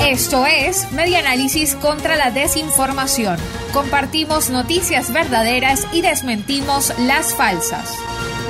Esto es Media Análisis contra la Desinformación. Compartimos noticias verdaderas y desmentimos las falsas.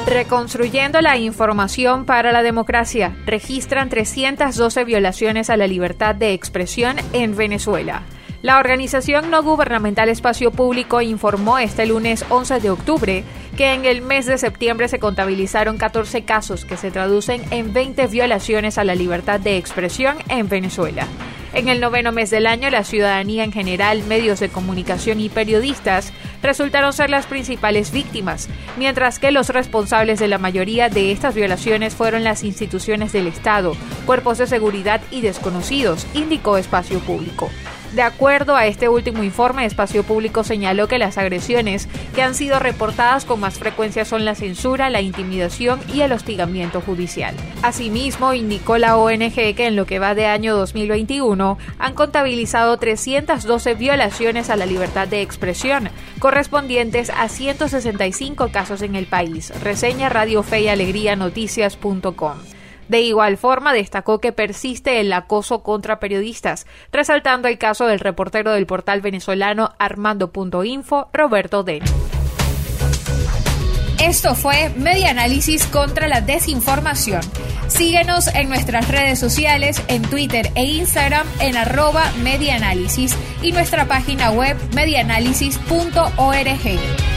Reconstruyendo la información para la democracia, registran 312 violaciones a la libertad de expresión en Venezuela. La organización no gubernamental Espacio Público informó este lunes 11 de octubre que en el mes de septiembre se contabilizaron 14 casos que se traducen en 20 violaciones a la libertad de expresión en Venezuela. En el noveno mes del año, la ciudadanía en general, medios de comunicación y periodistas resultaron ser las principales víctimas, mientras que los responsables de la mayoría de estas violaciones fueron las instituciones del Estado, cuerpos de seguridad y desconocidos, indicó Espacio Público. De acuerdo a este último informe, Espacio Público señaló que las agresiones que han sido reportadas con más frecuencia son la censura, la intimidación y el hostigamiento judicial. Asimismo, indicó la ONG que en lo que va de año 2021 han contabilizado 312 violaciones a la libertad de expresión, correspondientes a 165 casos en el país. Reseña Radio Fe y Alegría Noticias.com. De igual forma, destacó que persiste el acoso contra periodistas, resaltando el caso del reportero del portal venezolano Armando.info, Roberto Den. Esto fue Media Análisis contra la Desinformación. Síguenos en nuestras redes sociales, en Twitter e Instagram en arroba medianálisis y nuestra página web medianálisis.org.